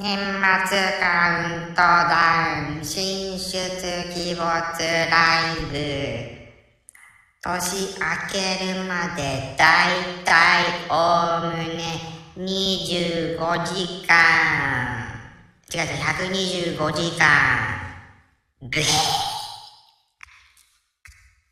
年末カウントダウン進出鬼没ライブ。年明けるまでだいたいおおむね25時間。違う違う125時間。ぐへー